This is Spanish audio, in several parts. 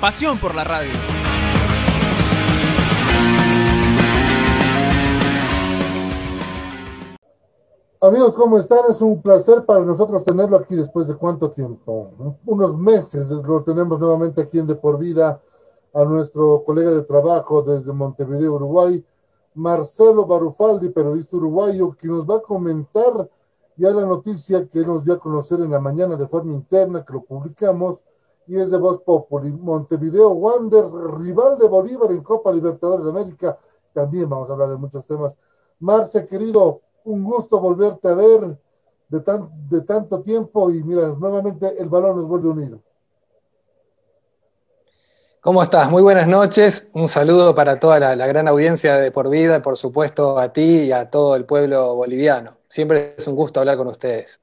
Pasión por la radio. Amigos, ¿cómo están? Es un placer para nosotros tenerlo aquí después de cuánto tiempo. Unos meses lo tenemos nuevamente aquí en De Por Vida a nuestro colega de trabajo desde Montevideo, Uruguay, Marcelo Barufaldi, periodista uruguayo, que nos va a comentar ya la noticia que nos dio a conocer en la mañana de forma interna, que lo publicamos, y es de Voz Populi. Montevideo Wander, rival de Bolívar en Copa Libertadores de América. También vamos a hablar de muchos temas. Marce, querido, un gusto volverte a ver de, tan, de tanto tiempo y mira, nuevamente el balón nos vuelve unido. ¿Cómo estás? Muy buenas noches. Un saludo para toda la, la, gran audiencia de Por Vida, por supuesto a ti y a todo el pueblo boliviano. Siempre es un gusto hablar con ustedes.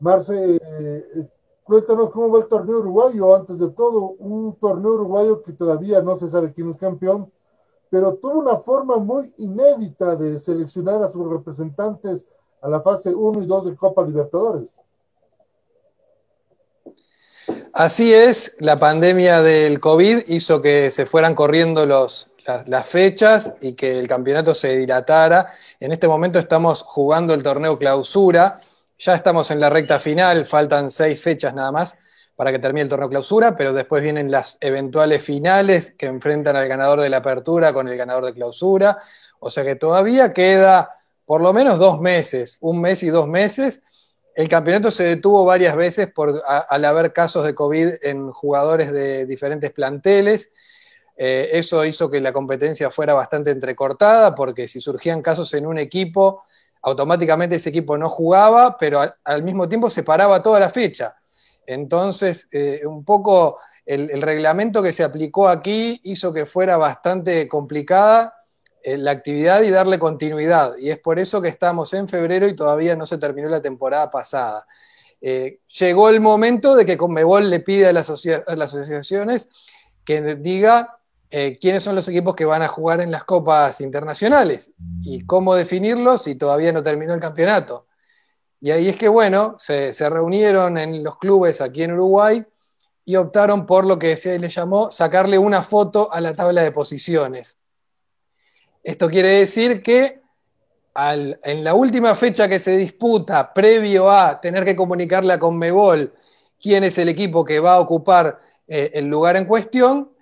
Marce, eh, cuéntanos cómo va el torneo uruguayo. Antes de todo, un torneo uruguayo que todavía no se sabe quién es campeón, pero tuvo una forma muy inédita de seleccionar a sus representantes a la fase 1 y 2 de Copa Libertadores. Así es, la pandemia del COVID hizo que se fueran corriendo las, fechas y que el campeonato se dilatara. En este momento estamos jugando el torneo clausura, ya estamos en la recta final, faltan seis fechas nada más para que termine el torneo clausura, pero después vienen las eventuales finales que enfrentan al ganador de la apertura con el ganador de clausura, o sea que todavía queda por lo menos dos meses, un mes y dos meses. El campeonato se detuvo varias veces al haber casos de COVID en jugadores de diferentes planteles. Eh, eso hizo que la competencia fuera bastante entrecortada, porque si surgían casos en un equipo, automáticamente ese equipo no jugaba, pero al, mismo tiempo se paraba toda la fecha. Entonces, eh, un poco el, reglamento que se aplicó aquí hizo que fuera bastante complicada eh, la actividad y darle continuidad. Y es por eso que estamos en febrero y todavía no se terminó la temporada pasada. Eh, llegó el momento de que Conmebol le pide a a las asociaciones que diga eh, quiénes son los equipos que van a jugar en las copas internacionales y cómo definirlos si todavía no terminó el campeonato. Y ahí es que, bueno, se, se, reunieron en los clubes aquí en Uruguay y optaron por lo que se le llamó sacarle una foto a la tabla de posiciones. Esto quiere decir que al, en la última fecha que se disputa, previo a tener que comunicarle a Conmebol quién es el equipo que va a ocupar eh, el lugar en cuestión,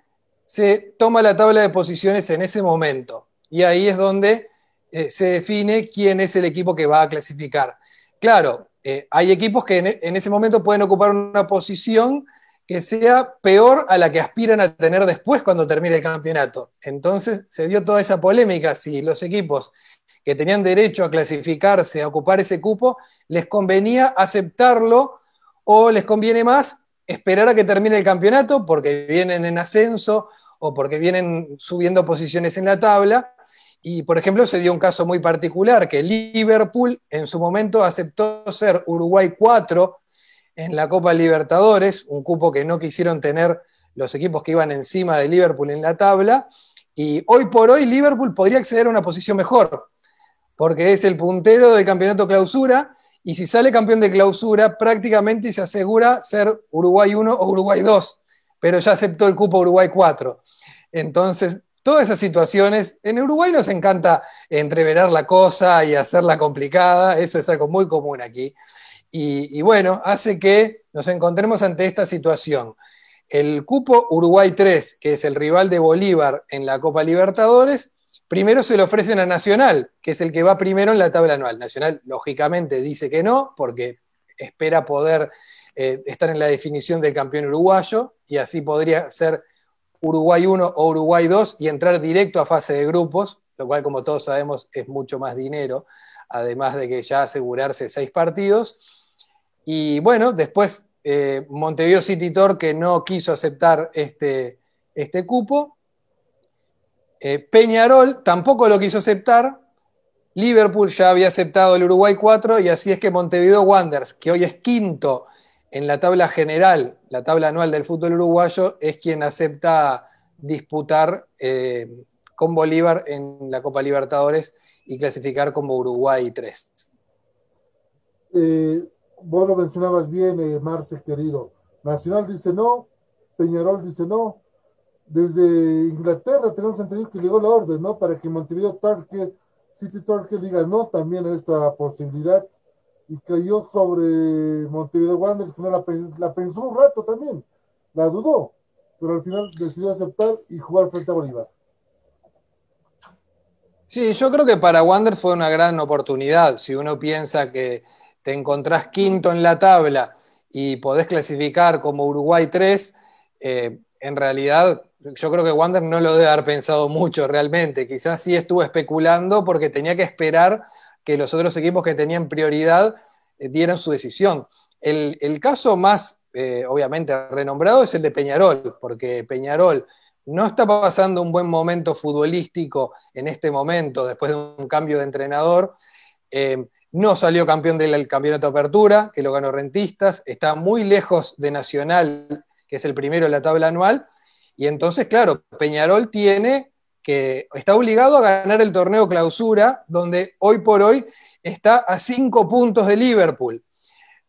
se toma la tabla de posiciones en ese momento. Y ahí es donde eh, se define quién es el equipo que va a clasificar. Claro, eh, hay equipos que en, en, ese momento pueden ocupar una posición que sea peor a la que aspiran a tener después cuando termine el campeonato. Entonces se dio toda esa polémica si los equipos que tenían derecho a clasificarse, a ocupar ese cupo, les convenía aceptarlo o les conviene más esperar a que termine el campeonato porque vienen en ascenso o porque vienen subiendo posiciones en la tabla y, por ejemplo, se dio un caso muy particular, que Liverpool en su momento aceptó ser Uruguay 4 en la Copa Libertadores, un cupo que no quisieron tener los equipos que iban encima de Liverpool en la tabla, y hoy por hoy Liverpool podría acceder a una posición mejor, porque es el puntero del campeonato clausura, y si sale campeón de clausura, prácticamente se asegura ser Uruguay 1 o Uruguay 2, pero ya aceptó el cupo Uruguay 4. Entonces, todas esas situaciones. En Uruguay nos encanta entreverar la cosa y hacerla complicada, eso es algo muy común aquí. Y, bueno, hace que nos encontremos ante esta situación. El cupo Uruguay 3, que es el rival de Bolívar en la Copa Libertadores, primero se lo ofrecen a Nacional, que es el que va primero en la tabla anual. Nacional, lógicamente, dice que no, porque espera poder eh, estar en la definición del campeón uruguayo y así podría ser Uruguay 1 o Uruguay 2 y entrar directo a fase de grupos, lo cual como todos sabemos es mucho más dinero, además de que ya asegurarse seis partidos. Y bueno, después eh, Montevideo City Torque no quiso aceptar este, este cupo. Eh, Peñarol tampoco lo quiso aceptar. Liverpool ya había aceptado el Uruguay 4 y así es que Montevideo Wanderers, que hoy es quinto en la tabla general, la tabla anual del fútbol uruguayo, es quien acepta disputar eh, con Bolívar en la Copa Libertadores y clasificar como Uruguay 3. Eh, vos lo mencionabas bien, eh, Marce, querido. Nacional dice no, Peñarol dice no. Desde Inglaterra tenemos entendido que llegó la orden, ¿no? Para que Montevideo Torque, City Torque diga no también a esta posibilidad. Y cayó sobre Montevideo Wanderers, que no la, pensó un rato también. La dudó, pero al final decidió aceptar y jugar frente a Bolívar. Sí, yo creo que para Wander fue una gran oportunidad. Si uno piensa que te encontrás quinto en la tabla y podés clasificar como Uruguay 3, eh, en realidad yo creo que Wander no lo debe haber pensado mucho realmente. Quizás sí estuvo especulando porque tenía que esperar que los otros equipos que tenían prioridad eh, dieran su decisión. El, caso más, eh, obviamente, renombrado es el de Peñarol, porque Peñarol no está pasando un buen momento futbolístico en este momento, después de un cambio de entrenador. Eh, no salió campeón del campeonato de apertura, que lo ganó Rentistas, está muy lejos de Nacional, que es el primero en la tabla anual, y entonces, claro, Peñarol tiene que, está obligado a ganar el torneo clausura, donde hoy por hoy está a cinco puntos de Liverpool,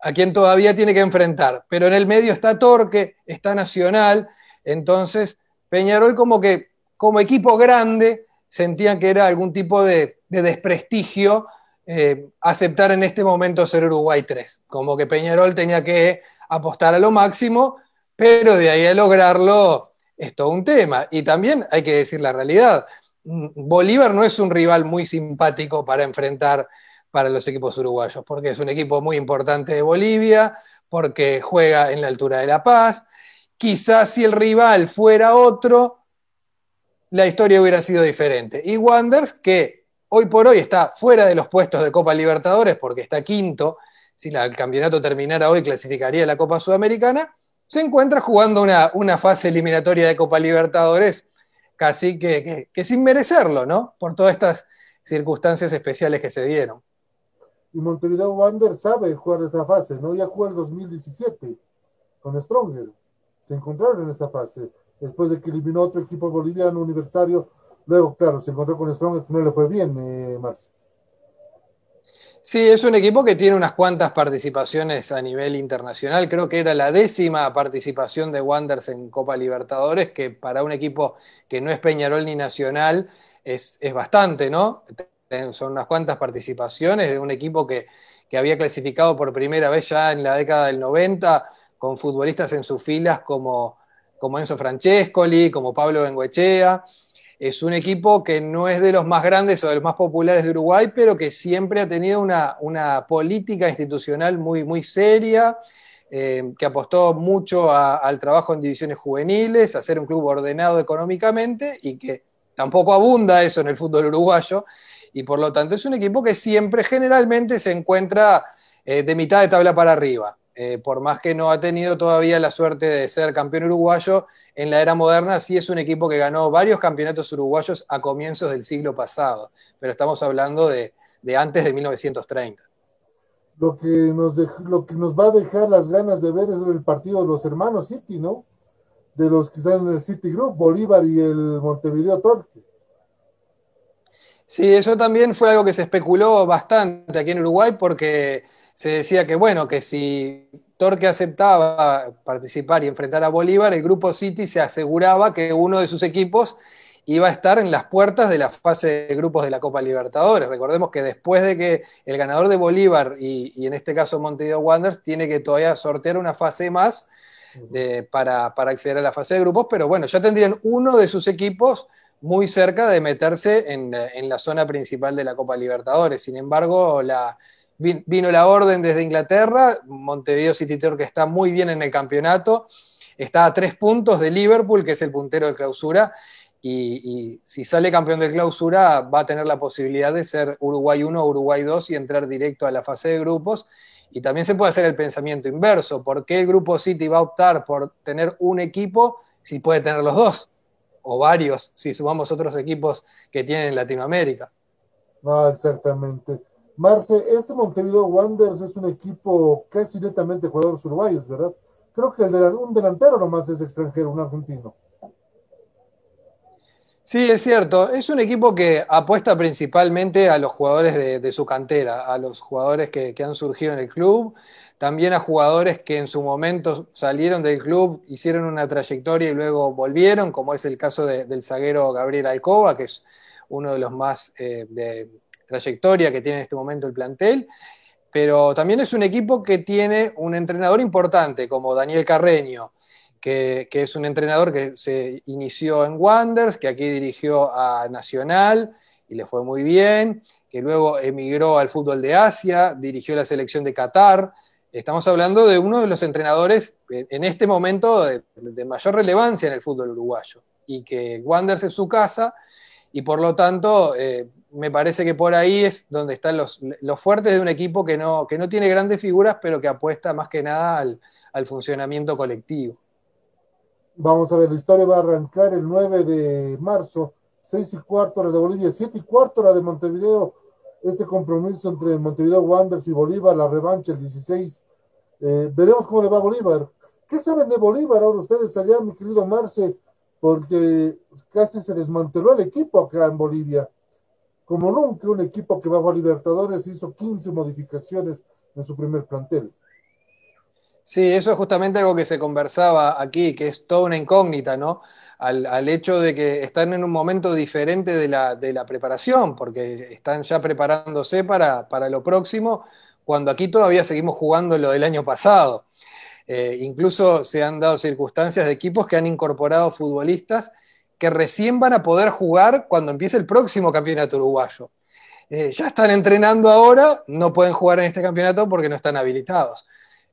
a quien todavía tiene que enfrentar, pero en el medio está Torque, está Nacional, entonces Peñarol como que como equipo grande sentían que era algún tipo de, desprestigio eh, aceptar en este momento ser Uruguay 3. Como que Peñarol tenía que apostar a lo máximo, pero de ahí a lograrlo es todo un tema. Y también hay que decir la realidad. Mm, Bolívar no es un rival muy simpático para enfrentar para los equipos uruguayos, porque es un equipo muy importante de Bolivia, porque juega en la altura de La Paz, quizás si el rival fuera otro, la historia hubiera sido diferente. Y Wanders, que hoy por hoy está fuera de los puestos de Copa Libertadores porque está quinto, si el campeonato terminara hoy clasificaría la Copa Sudamericana, se encuentra jugando una, fase eliminatoria de Copa Libertadores casi que, sin merecerlo, ¿no? Por todas estas circunstancias especiales que se dieron. Y Montevideo Wanderers sabe jugar esta fase, ¿no? Ya jugó el 2017 con Stronger se encontraron en esta fase, después de que eliminó otro equipo boliviano universitario, luego, claro, se encontró con Strong, que no le fue bien, eh, Marce. Sí, es un equipo que tiene unas cuantas participaciones a nivel internacional. Creo que era la décima participación de Wanderers en Copa Libertadores, que para un equipo que no es Peñarol ni Nacional es, bastante, ¿no? Son unas cuantas participaciones de un equipo que, que había clasificado por primera vez ya en la década del 90 con futbolistas en sus filas como, como Enzo Francescoli, como Pablo Benguechea. Es un equipo que no es de los más grandes o de los más populares de Uruguay, pero que siempre ha tenido una, política institucional muy, muy seria, eh, que apostó mucho al trabajo en divisiones juveniles, a ser un club ordenado económicamente y que tampoco abunda eso en el fútbol uruguayo. Y por lo tanto es un equipo que siempre generalmente se encuentra eh, de mitad de tabla para arriba. Eh, por más que no ha tenido todavía la suerte de ser campeón uruguayo, en la era moderna sí es un equipo que ganó varios campeonatos uruguayos a comienzos del siglo pasado, pero estamos hablando de, antes de 1930. Lo que, nos lo que nos va a dejar las ganas de ver es el partido de los hermanos City, ¿no? De los que están en el City Group, Bolívar y el Montevideo Torque. Sí, eso también fue algo que se especuló bastante aquí en Uruguay porque se decía que, bueno, que si Torque aceptaba participar y enfrentar a Bolívar, el grupo City se aseguraba que uno de sus equipos iba a estar en las puertas de la fase de grupos de la Copa Libertadores. Recordemos que después de que el ganador de Bolívar y, en este caso Montevideo Wanderers tiene que todavía sortear una fase más para, acceder a la fase de grupos, pero bueno, ya tendrían uno de sus equipos muy cerca de meterse en, en la zona principal de la Copa Libertadores. Sin embargo, la, vino la orden desde Inglaterra, Montevideo City que está muy bien en el campeonato, está a tres puntos de Liverpool, que es el puntero de clausura, y, si sale campeón de clausura va a tener la posibilidad de ser Uruguay 1 o Uruguay 2 y entrar directo a la fase de grupos. Y también se puede hacer el pensamiento inverso. ¿Por qué el grupo City va a optar por tener un equipo si puede tener los dos? O varios, si sumamos otros equipos que tienen en Latinoamérica. No, exactamente. Marce, este Montevideo Wanderers es un equipo casi netamente jugadores uruguayos, ¿verdad? Creo que el un delantero nomás es extranjero, un argentino. Sí, es cierto. Es un equipo que apuesta principalmente a los jugadores de, su cantera, a los jugadores que, han surgido en el club, también a jugadores que en su momento salieron del club, hicieron una trayectoria y luego volvieron, como es el caso del zaguero Gabriel Alcoba, que es uno de los más eh, de trayectoria que tiene en este momento el plantel, pero también es un equipo que tiene un entrenador importante como Daniel Carreño, que, es un entrenador que se inició en Wanders, que aquí dirigió a Nacional y le fue muy bien, que luego emigró al fútbol de Asia, dirigió la selección de Qatar. Estamos hablando de uno de los entrenadores en este momento de, de mayor relevancia en el fútbol uruguayo y que Wanders es su casa y por lo tanto eh, me parece que por ahí es donde están los, fuertes de un equipo que no, que no tiene grandes figuras, pero que apuesta más que nada al, funcionamiento colectivo. Vamos a ver, la historia va a arrancar el 9 de marzo, 6 y cuarto hora de Bolivia, 7 y cuarto hora de Montevideo. Este compromiso entre Montevideo Wanderers y Bolívar, la revancha el 16. Eh, veremos cómo le va a Bolívar. ¿Qué saben de Bolívar ahora ustedes allá, mi querido Marce? Porque casi se desmanteló el equipo acá en Bolivia. Como nunca, un equipo que bajó a Libertadores hizo 15 modificaciones en su primer plantel. Sí, eso es justamente algo que se conversaba aquí, que es toda una incógnita, ¿no? Al, hecho de que están en un momento diferente de la, de la preparación, porque están ya preparándose para, para, lo próximo, cuando aquí todavía seguimos jugando lo del año pasado. Eh, incluso se han dado circunstancias de equipos que han incorporado futbolistas que recién van a poder jugar cuando empiece el próximo campeonato uruguayo. Eh, ya están entrenando ahora, no pueden jugar en este campeonato porque no están habilitados.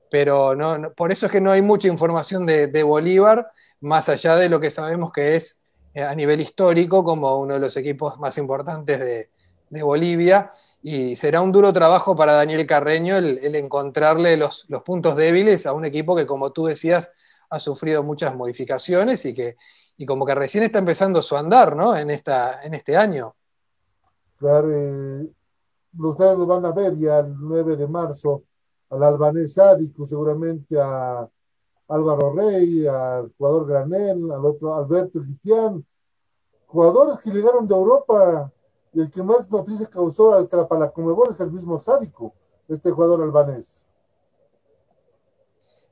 Pero por eso es que no hay mucha información de, Bolívar, más allá de lo que sabemos que es eh, a nivel histórico como uno de los equipos más importantes de Bolivia y será un duro trabajo para Daniel Carreño el, encontrarle los, puntos débiles a un equipo que, como tú decías, ha sufrido muchas modificaciones y que y como que recién está empezando su andar, ¿no? En, esta, en este año. Claro, ustedes lo van a ver ya el 9 de marzo al albanés Sádico, seguramente a Álvaro Rey, al jugador Granel, al otro Alberto Gitián, jugadores que llegaron de Europa y el que más noticias causó hasta para la Comebol es el mismo Sádico, este jugador albanés.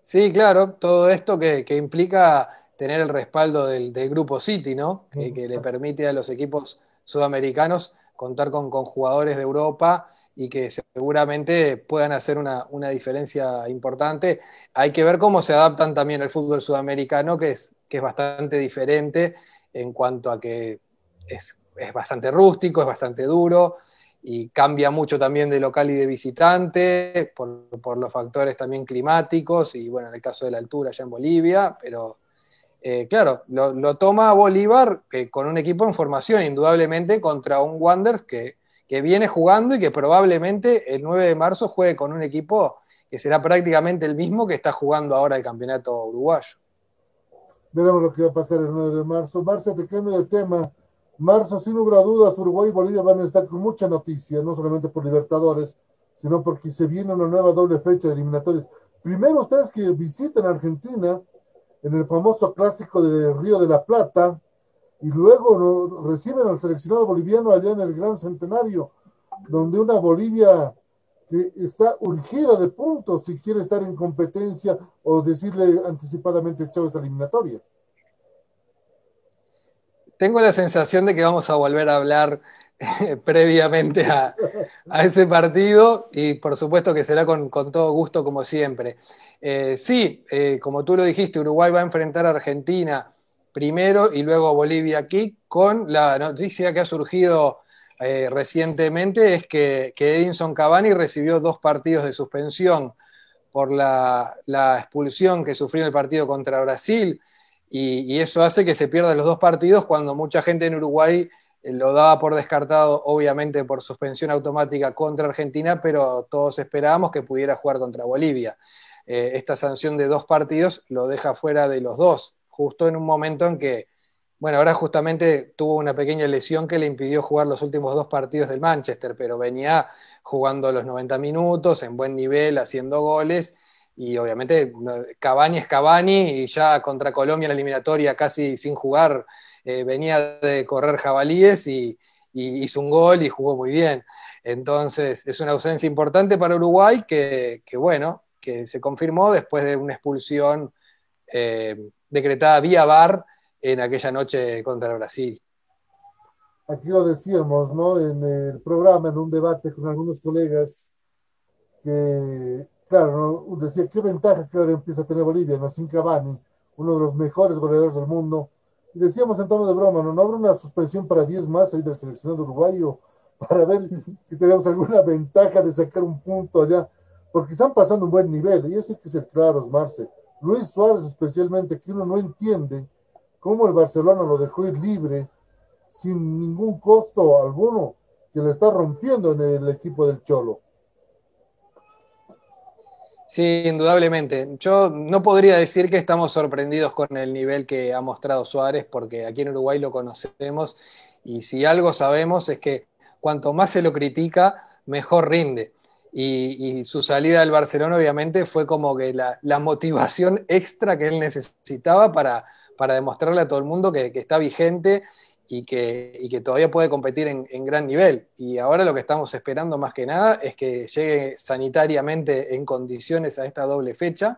Sí, claro, todo esto que, implica tener el respaldo del, grupo City, ¿no? Que, le permite a los equipos sudamericanos contar con, jugadores de Europa y que seguramente puedan hacer una, una, diferencia importante. Hay que ver cómo se adaptan también al fútbol sudamericano, que es, que es bastante diferente en cuanto a que es es bastante rústico, es bastante duro y cambia mucho también de local y de visitante por, los factores también climáticos y bueno, en el caso de la altura ya en Bolivia, pero eh, claro, lo, toma Bolívar que, con un equipo en formación, indudablemente contra un Wanderers que, que viene jugando y que probablemente el 9 de marzo juegue con un equipo que será prácticamente el mismo que está jugando ahora el campeonato uruguayo. Veremos lo que va a pasar el 9 de marzo. Marce, te cambio de tema. Marzo, sin lugar a dudas, Uruguay y Bolivia van a estar con mucha noticia, no solamente por Libertadores, sino porque se viene una nueva doble fecha de eliminatorios. Primero, ustedes que visiten Argentina en el famoso clásico de Río de la Plata, y luego reciben al seleccionado boliviano allá en el Gran Centenario, donde una Bolivia que está urgida de puntos si quiere estar en competencia o decirle anticipadamente chao esta eliminatoria tengo la sensación de que vamos a volver a hablar eh, previamente a, ese partido y por supuesto que será con, todo gusto como siempre. Eh, sí, eh, como tú lo dijiste, Uruguay va a enfrentar a Argentina primero y luego Bolivia aquí con la noticia que ha surgido recientemente es que, Edinson Cavani recibió dos partidos de suspensión por la, la expulsión que sufrió en el partido contra Brasil y, eso hace que se pierdan los dos partidos cuando mucha gente en Uruguay eh, lo daba por descartado, obviamente por suspensión automática contra Argentina, pero todos esperábamos que pudiera jugar contra Bolivia. Eh, esta sanción de dos partidos lo deja fuera de los dos, justo en un momento en que, bueno, ahora justamente tuvo una pequeña lesión que le impidió jugar los últimos dos partidos del Manchester, pero venía jugando los 90 minutos, en buen nivel, haciendo goles. Y obviamente Cavani es Cavani y ya contra Colombia en la eliminatoria casi sin jugar eh, venía de correr jabalíes y, hizo un gol y jugó muy bien. Entonces, es una ausencia importante para Uruguay que, bueno, que se confirmó después de una expulsión eh, decretada vía VAR en aquella noche contra Brasil. Aquí lo decíamos, ¿no? En el programa, en un debate con algunos colegas, que, claro, decía, ¿qué ventaja que ahora empieza a tener Bolivia, ¿no? Sin Cavani, uno de los mejores goleadores del mundo, y decíamos en tono de broma, ¿no? ¿No habrá una suspensión para 10 más ahí del seleccionado uruguayo para ver si tenemos alguna ventaja de sacar un punto allá? Porque están pasando un buen nivel y eso hay que ser claros, Marce. Luis Suárez especialmente, que uno no entiende cómo el Barcelona lo dejó ir libre sin ningún costo alguno, que le está rompiendo en el equipo del Cholo. Sí, indudablemente. Yo no podría decir que estamos sorprendidos con el nivel que ha mostrado Suárez, porque aquí en Uruguay lo conocemos y si algo sabemos es que cuanto más se lo critica, mejor rinde. Y, su salida del Barcelona obviamente fue como que la, motivación extra que él necesitaba para, para, demostrarle a todo el mundo que, que está vigente y que, que todavía puede competir en, gran nivel. Y ahora lo que estamos esperando más que nada es que llegue sanitariamente en condiciones a esta doble fecha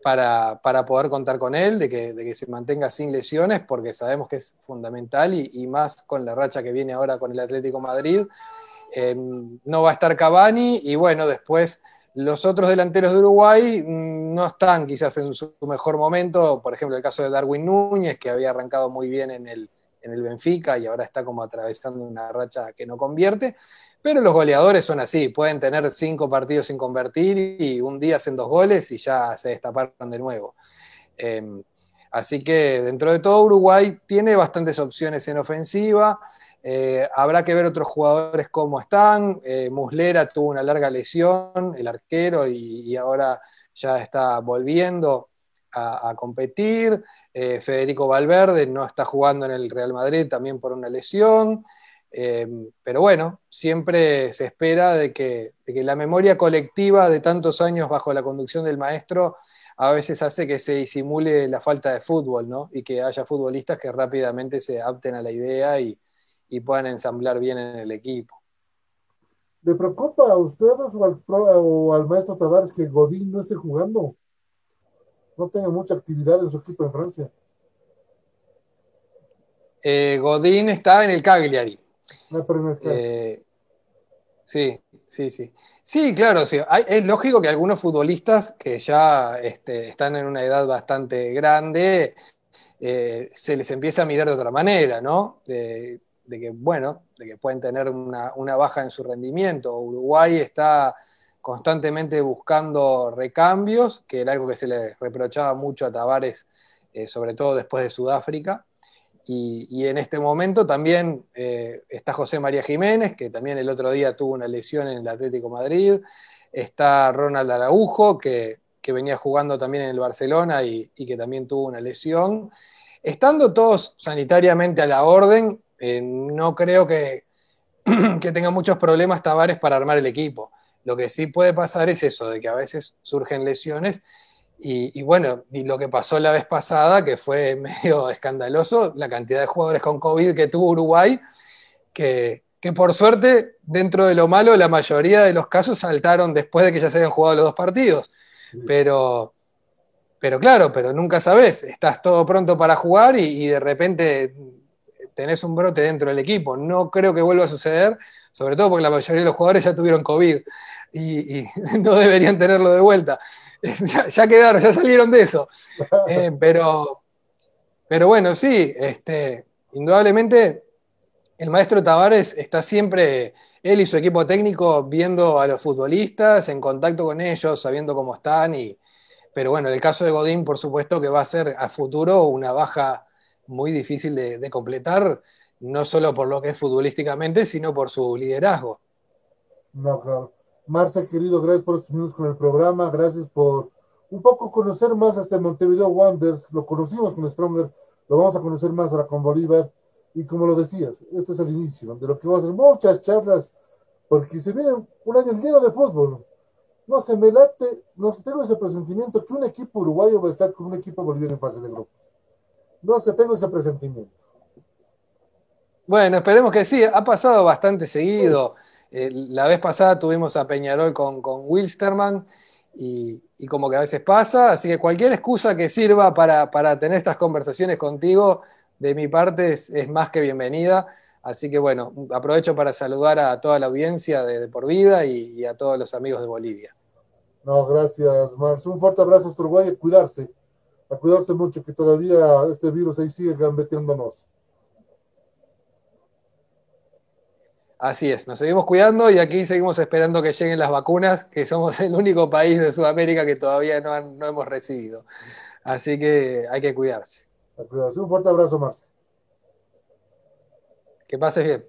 para, poder contar con él, de que, de que, se mantenga sin lesiones, porque sabemos que es fundamental y, más con la racha que viene ahora con el Atlético Madrid. Eh, no va a estar Cavani y bueno, después los otros delanteros de Uruguay mm, no están quizás en su mejor momento, por ejemplo el caso de Darwin Núñez, que había arrancado muy bien en el, en el Benfica y ahora está como atravesando una racha que no convierte. Pero los goleadores son así, pueden tener cinco partidos sin convertir y un día hacen dos goles y ya se destaparon de nuevo. Em, así que dentro de todo Uruguay tiene bastantes opciones en ofensiva. Eh, habrá que ver otros jugadores cómo están. Eh, Muslera tuvo una larga lesión, el arquero, y, ahora ya está volviendo a competir. Eh, Federico Valverde no está jugando en el Real Madrid también por una lesión. Eh, pero bueno, siempre se espera de que, la memoria colectiva de tantos años bajo la conducción del maestro a veces hace que se disimule la falta de fútbol, ¿no? Y que haya futbolistas que rápidamente se adapten a la idea y, puedan ensamblar bien en el equipo. ¿Le preocupa a ustedes o al, o al maestro Tavares que Godín no esté jugando? No tiene mucha actividad en su equipo en Francia. Eh, Godín está en el Cagliari. No, ah, pero no está. Eh, sí, sí, sí. Sí, claro, sí. es lógico que algunos futbolistas que ya este, están en una edad bastante grande, eh, se les empieza a mirar de otra manera, ¿no? De, que, bueno, de que pueden tener una, una, baja en su rendimiento. Uruguay está constantemente buscando recambios, que era algo que se le reprochaba mucho a Tavares, eh, sobre todo después de Sudáfrica. Y, en este momento también eh, está José María Jiménez, que también el otro día tuvo una lesión en el Atlético Madrid. Está Ronald Araujo, que, venía jugando también en el Barcelona y, que también tuvo una lesión. Estando todos sanitariamente a la orden, eh, no creo que, que tenga muchos problemas Tavares para armar el equipo. Lo que sí puede pasar es eso, de que a veces surgen lesiones y, bueno, y lo que pasó la vez pasada, que fue medio escandaloso, la cantidad de jugadores con COVID que tuvo Uruguay, que, por suerte, dentro de lo malo, la mayoría de los casos saltaron después de que ya se habían jugado los dos partidos. Pero, pero claro, pero nunca sabes, estás todo pronto para jugar y, y de repente tenés un brote dentro del equipo. No creo que vuelva a suceder, sobre todo porque la mayoría de los jugadores ya tuvieron COVID y, no deberían tenerlo de vuelta. Ya, quedaron, ya salieron de eso. Eh, pero, pero bueno, sí, este, indudablemente el maestro Tavares está siempre, él y su equipo técnico, viendo a los futbolistas, en contacto con ellos, sabiendo cómo están. Y, pero bueno, en el caso de Godín, por supuesto que va a ser a futuro una baja muy difícil de, completar no solo por lo que es futbolísticamente, sino por su liderazgo. No, claro. Marce, querido, gracias por estos minutos con el programa, gracias por un poco conocer más a este Montevideo Wanderers, lo conocimos con Stronger, lo vamos a conocer más ahora con Bolívar, y como lo decías, este es el inicio, de lo que vamos a hacer muchas charlas, porque se viene un año lleno de fútbol. No se me late, no sé, tengo ese presentimiento que un equipo uruguayo va a estar con un equipo boliviano en fase de grupos. No sé, tengo ese presentimiento. Bueno, esperemos que sí, ha pasado bastante seguido. Eh, la vez pasada tuvimos a Peñarol con, con Wilstermann y, como que a veces pasa, así que cualquier excusa que sirva para, tener estas conversaciones contigo, de mi parte es, más que bienvenida. Así que bueno, aprovecho para saludar a toda la audiencia de, Por Vida y, a todos los amigos de Bolivia. No, gracias, Mars. Un fuerte abrazo a Uruguay y cuidarse. A cuidarse mucho, que todavía este virus ahí sigue gambeteándonos. Así es, nos seguimos cuidando y aquí seguimos esperando que lleguen las vacunas, que somos el único país de Sudamérica que todavía no, no hemos recibido. Así que hay que cuidarse. cuidarse. Un fuerte abrazo, Marce. Que pases bien.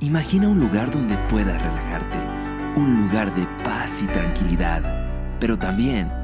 Imagina un lugar donde puedas relajarte, un lugar de paz y tranquilidad, pero también